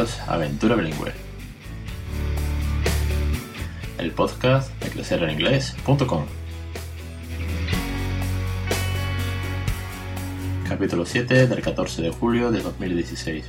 Bienvenidos a Aventura Bilingüe, el podcast de crecereninglés.com. Capítulo 7 del 14 de julio de 2016.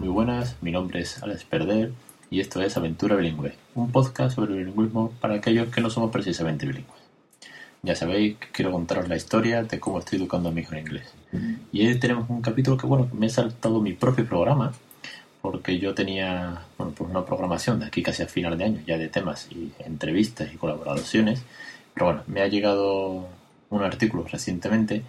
Muy buenas, mi nombre es Alex Perder y esto es Aventura Bilingüe, un podcast sobre el bilingüismo para aquellos que no somos precisamente bilingües. Ya sabéis que quiero contaros la historia de cómo estoy educando a mi hijo en inglés. Y hoy tenemos un capítulo que, bueno, me he saltado mi propio programa, porque yo tenía, bueno, pues una programación de aquí casi a final de año, ya de temas y entrevistas y colaboraciones. Pero bueno, me ha llegado un artículo recientemente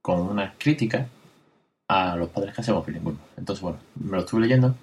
con una crítica a los padres que hacemos bilingüismo. Entonces, bueno, me lo estuve leyendo,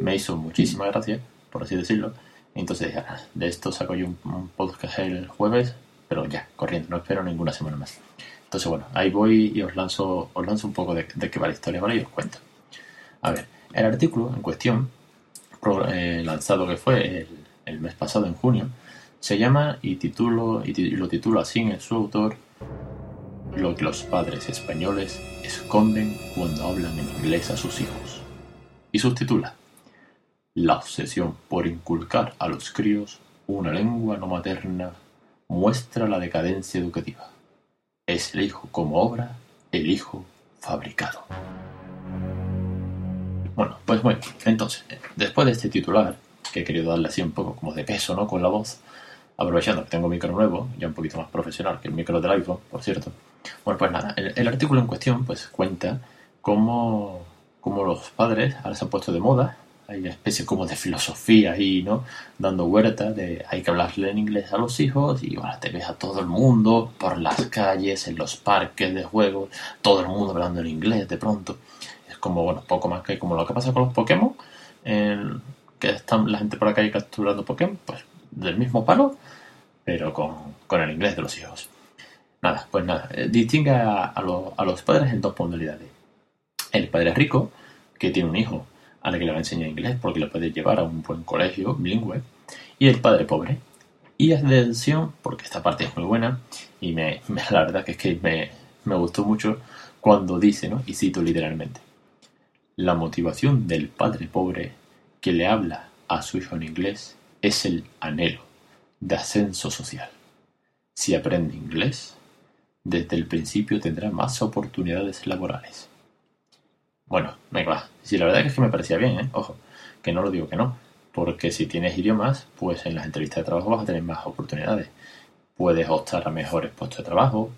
me hizo muchísima gracia, por así decirlo. Entonces ah, de esto saco yo un, podcast el jueves, pero ya, corriendo, no espero ninguna semana más. Entonces, bueno, ahí voy y os lanzo, os lanzo un poco de, qué va la historia, ¿vale? Y os cuento. A ver, el artículo en cuestión, eh, lanzado que fue el, mes pasado, en junio, se llama y, y lo titula así en su autor lo que los padres españoles esconden cuando hablan en inglés a sus hijos. Y subtitula La obsesión por inculcar a los críos una lengua no materna muestra la decadencia educativa. Es el hijo como obra, el hijo fabricado. Bueno, pues bueno, entonces, después de este titular, que he querido darle así un poco como de peso, ¿no? Con la voz, aprovechando que tengo micro nuevo, ya un poquito más profesional que el micro del iPhone, por cierto. Bueno, pues nada, el, artículo en cuestión pues cuenta cómo, cómo, los padres ahora se han puesto de moda, hay una especie como de filosofía ahí, ¿no? Dando huerta de hay que hablarle en inglés a los hijos y ahora te ves a todo el mundo por las calles, en los parques de juegos, todo el mundo hablando en inglés de pronto como, bueno, poco más que como lo que pasa con los Pokémon, que están la gente por la calle capturando Pokémon, pues del mismo palo, pero con, el inglés de los hijos. Nada, pues nada, eh, distingue a, los padres en dos modalidades. El padre rico, que tiene un hijo al que le va a enseñar inglés porque le puede llevar a un buen colegio bilingüe, y el padre pobre. Y es de atención, porque esta parte es muy buena, y me, la verdad que es que me, me gustó mucho cuando dice, ¿no? y cito literalmente, la motivación del padre pobre que le habla a su hijo en inglés es el anhelo de ascenso social. Si aprende inglés, desde el principio tendrá más oportunidades laborales. Bueno, venga, Si la verdad es que me parecía bien, ¿eh? Ojo, que no lo digo que no. Porque si tienes idiomas, pues en las entrevistas de trabajo vas a tener más oportunidades. Puedes optar a mejores puestos de trabajo,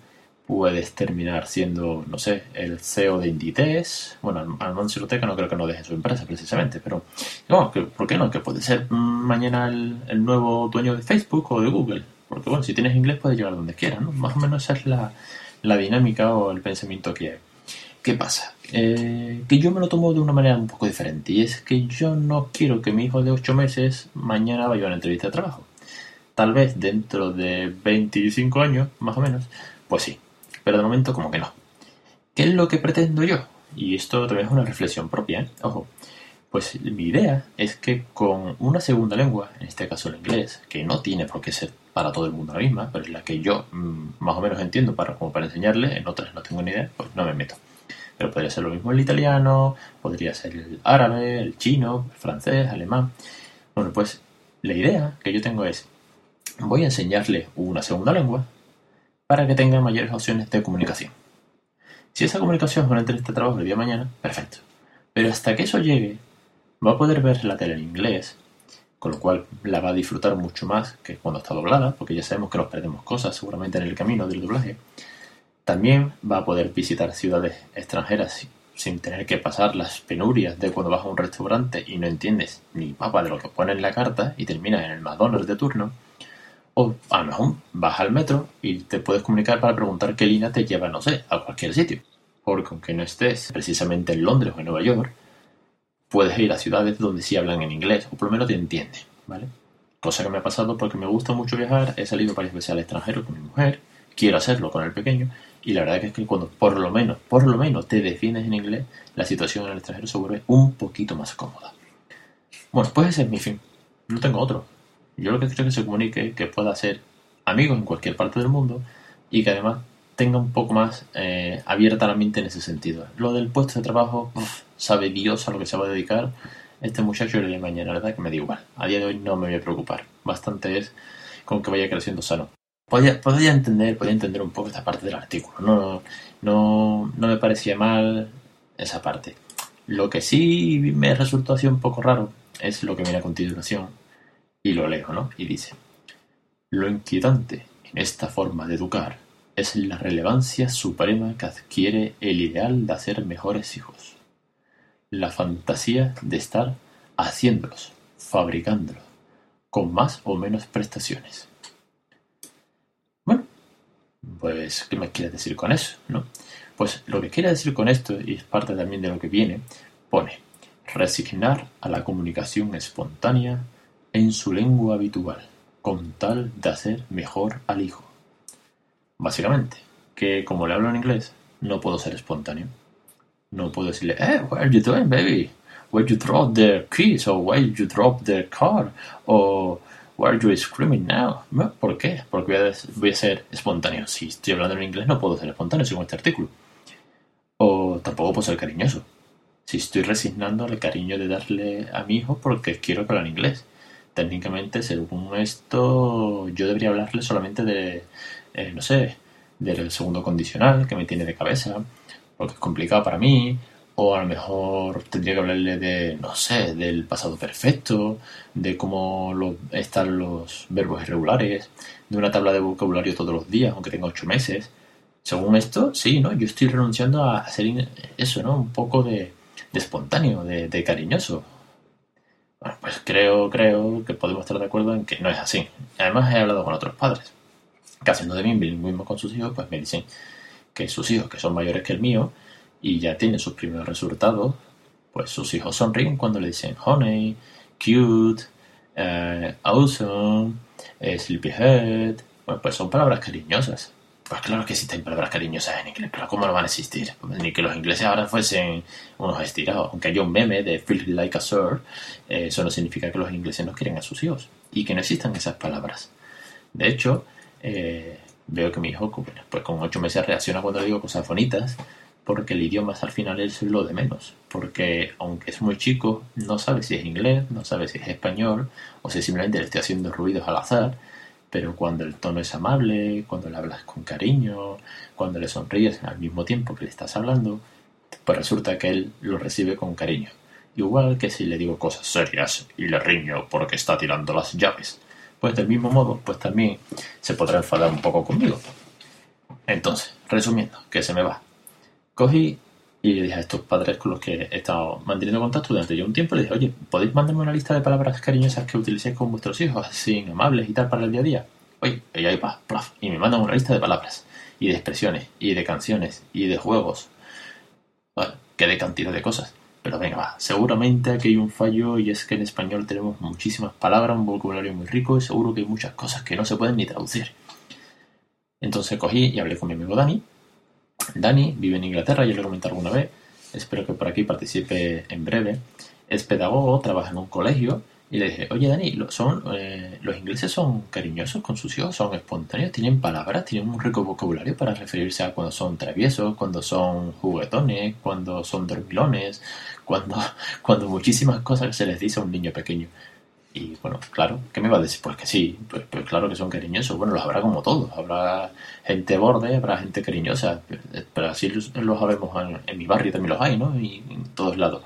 puedes terminar siendo, no sé, el CEO de Inditex. Bueno, Armando Siroteca no creo que no deje su empresa precisamente, pero no, que, ¿por qué no? Que puede ser mañana el, nuevo dueño de Facebook o de Google. Porque bueno, si tienes inglés puedes llegar donde quieras, ¿no? Más o menos esa es la, la dinámica o el pensamiento que hay. ¿Qué pasa? Eh, que yo me lo tomo de una manera un poco diferente y es que yo no quiero que mi hijo de 8 meses mañana vaya a una entrevista de trabajo. Tal vez dentro de 25 años, más o menos, pues sí, pero de momento como que no. ¿Qué es lo que pretendo yo? Y esto también es una reflexión propia, ¿eh? Ojo. Pues mi idea es que con una segunda lengua, en este caso el inglés, que no tiene por qué ser para todo el mundo la misma, pero es la que yo mm, más o menos entiendo para, como para enseñarle, en otras no tengo ni idea, pues no me meto. Pero podría ser lo mismo el italiano, podría ser el árabe, el chino, el francés, alemán. Bueno, pues la idea que yo tengo es, voy a enseñarle una segunda lengua para que tenga mayores opciones de comunicación. Si esa comunicación es entrevista de trabajo el día de mañana, perfecto. Pero hasta que eso llegue, va a poder ver la tele en inglés, con lo cual la va a disfrutar mucho más que cuando está doblada, porque ya sabemos que nos perdemos cosas seguramente en el camino del doblaje. También va a poder visitar ciudades extranjeras sin tener que pasar las penurias de cuando vas a un restaurante y no entiendes ni papa de lo que pone en la carta y terminas en el McDonald's de turno. O a lo mejor vas al metro y te puedes comunicar para preguntar qué línea te lleva, no sé, a cualquier sitio. Porque aunque no estés precisamente en Londres o en Nueva York, puedes ir a ciudades donde sí hablan en inglés, o por lo menos te entienden, ¿vale? Cosa que me ha pasado porque me gusta mucho viajar, he salido varias veces al extranjero con mi mujer, quiero hacerlo con el pequeño, y la verdad es que cuando por lo menos, por lo menos te defiendes en inglés, la situación en el extranjero se vuelve un poquito más cómoda. Bueno, pues ese es mi fin. No tengo otro. Yo lo que quiero es que se comunique, que pueda ser amigos en cualquier parte del mundo y que además tenga un poco más eh, abierta la mente en ese sentido. Lo del puesto de trabajo, sabe Dios a lo que se va a dedicar este muchacho el de mañana, la verdad que me da igual. A día de hoy no me voy a preocupar. Bastante es con que vaya creciendo sano. Podría entender, podría entender un poco esta parte del artículo. No, no, no me parecía mal esa parte. Lo que sí me resultó así un poco raro es lo que viene a continuación. Y lo leo, ¿no? Y dice, lo inquietante en esta forma de educar es la relevancia suprema que adquiere el ideal de hacer mejores hijos. La fantasía de estar haciéndolos, fabricándolos, con más o menos prestaciones. Bueno, pues, ¿qué me quiere decir con eso? ¿no? Pues lo que quiere decir con esto, y es parte también de lo que viene, pone resignar a la comunicación espontánea en su lengua habitual, con tal de hacer mejor al hijo. Básicamente, que como le hablo en inglés, no puedo ser espontáneo. No puedo decirle, eh, what are you doing, baby? Where you drop the keys? Or where you drop the car? O why are you screaming now? ¿Por qué? Porque voy a, ser espontáneo. Si estoy hablando en inglés, no puedo ser espontáneo según este artículo. O tampoco puedo ser cariñoso. Si estoy resignando el cariño de darle a mi hijo porque quiero hable en inglés. Técnicamente, según esto, yo debería hablarle solamente de, eh, no sé, del segundo condicional que me tiene de cabeza, porque es complicado para mí, o a lo mejor tendría que hablarle de, no sé, del pasado perfecto, de cómo están los verbos irregulares, de una tabla de vocabulario todos los días, aunque tenga ocho meses. Según esto, sí, ¿no? Yo estoy renunciando a hacer eso, ¿no? Un poco de, espontáneo, de, de, cariñoso. Bueno, pues creo, creo que podemos estar de acuerdo en que no es así. Además he hablado con otros padres que haciendo de mí bilingüismo con sus hijos, pues me dicen que sus hijos, que son mayores que el mío, y ya tienen sus primeros resultados, pues sus hijos sonríen cuando le dicen honey, cute, uh, awesome, uh, sleepyhead. Bueno, pues son palabras cariñosas. Pues claro que existen palabras cariñosas en inglés, pero ¿cómo no van a existir? Ni que los ingleses ahora fuesen unos estirados. Aunque haya un meme de feel like a sir, eh, eso no significa que los ingleses no quieren a sus hijos y que no existan esas palabras. De hecho, eh, veo que mi hijo, pues con ocho meses reacciona cuando le digo cosas bonitas, porque el idioma al final es lo de menos. Porque aunque es muy chico, no sabe si es inglés, no sabe si es español, o si simplemente le estoy haciendo ruidos al azar. Pero cuando el tono es amable, cuando le hablas con cariño, cuando le sonríes al mismo tiempo que le estás hablando, pues resulta que él lo recibe con cariño. Igual que si le digo cosas serias y le riño porque está tirando las llaves. Pues del mismo modo, pues también se podrá enfadar un poco conmigo. Entonces, resumiendo, que se me va cogí y le dije a estos padres con los que he estado manteniendo contacto durante ya un tiempo, le dije, oye, ¿podéis mandarme una lista de palabras cariñosas que utilicéis con vuestros hijos, así amables y tal, para el día a día? Oye, y ahí va, y me mandan una lista de palabras, y de expresiones, y de canciones, y de juegos. Bueno, que de cantidad de cosas. Pero venga, va, seguramente aquí hay un fallo y es que en español tenemos muchísimas palabras, un vocabulario muy rico y seguro que hay muchas cosas que no se pueden ni traducir. Entonces cogí y hablé con mi amigo Dani, Dani vive en Inglaterra, ya lo he comentado alguna vez, espero que por aquí participe en breve. Es pedagogo, trabaja en un colegio y le dije, oye Dani, eh, los ingleses son cariñosos con sus hijos, son espontáneos, tienen palabras, tienen un rico vocabulario para referirse a cuando son traviesos, cuando son juguetones, cuando son dormilones, cuando, cuando muchísimas cosas se les dice a un niño pequeño. Y bueno, claro, ¿qué me va a decir? Pues que sí, pues, pues, claro que son cariñosos. Bueno, los habrá como todos. Habrá gente borde, habrá gente cariñosa. Pero así los, los sabemos en, mi barrio también los hay, ¿no? Y en todos lados.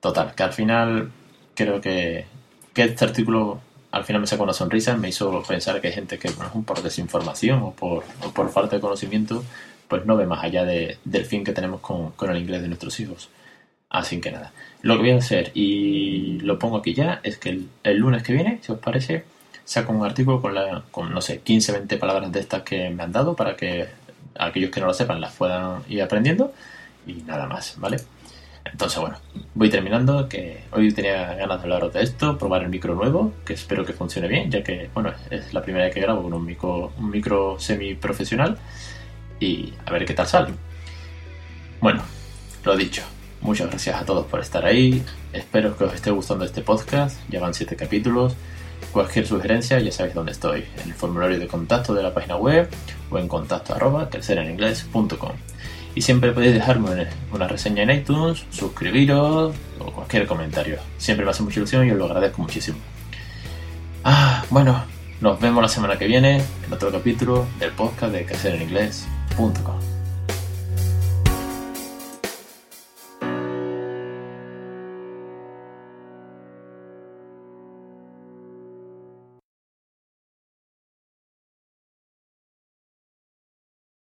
Total, que al final creo que, que este artículo al final me sacó una sonrisa, me hizo pensar que hay gente que por desinformación o por, por falta de conocimiento, pues no ve más allá de, del fin que tenemos con, con el inglés de nuestros hijos. Así que nada, lo que voy a hacer, y lo pongo aquí ya, es que el, lunes que viene, si os parece, saco un artículo con, la, con, no sé, 15, 20 palabras de estas que me han dado para que aquellos que no lo sepan las puedan ir aprendiendo y nada más, ¿vale? Entonces, bueno, voy terminando, que hoy tenía ganas de hablaros de esto, probar el micro nuevo, que espero que funcione bien, ya que, bueno, es la primera vez que grabo con un micro, un micro semi profesional y a ver qué tal sale. Bueno, lo dicho, Muchas gracias a todos por estar ahí. Espero que os esté gustando este podcast. Ya van 7 capítulos. Cualquier sugerencia ya sabéis dónde estoy, en el formulario de contacto de la página web o en contacto arroba Y siempre podéis dejarme una reseña en iTunes, suscribiros o cualquier comentario. Siempre me hace mucha ilusión y os lo agradezco muchísimo. Ah, bueno, nos vemos la semana que viene en otro capítulo del podcast de crecereningles.com.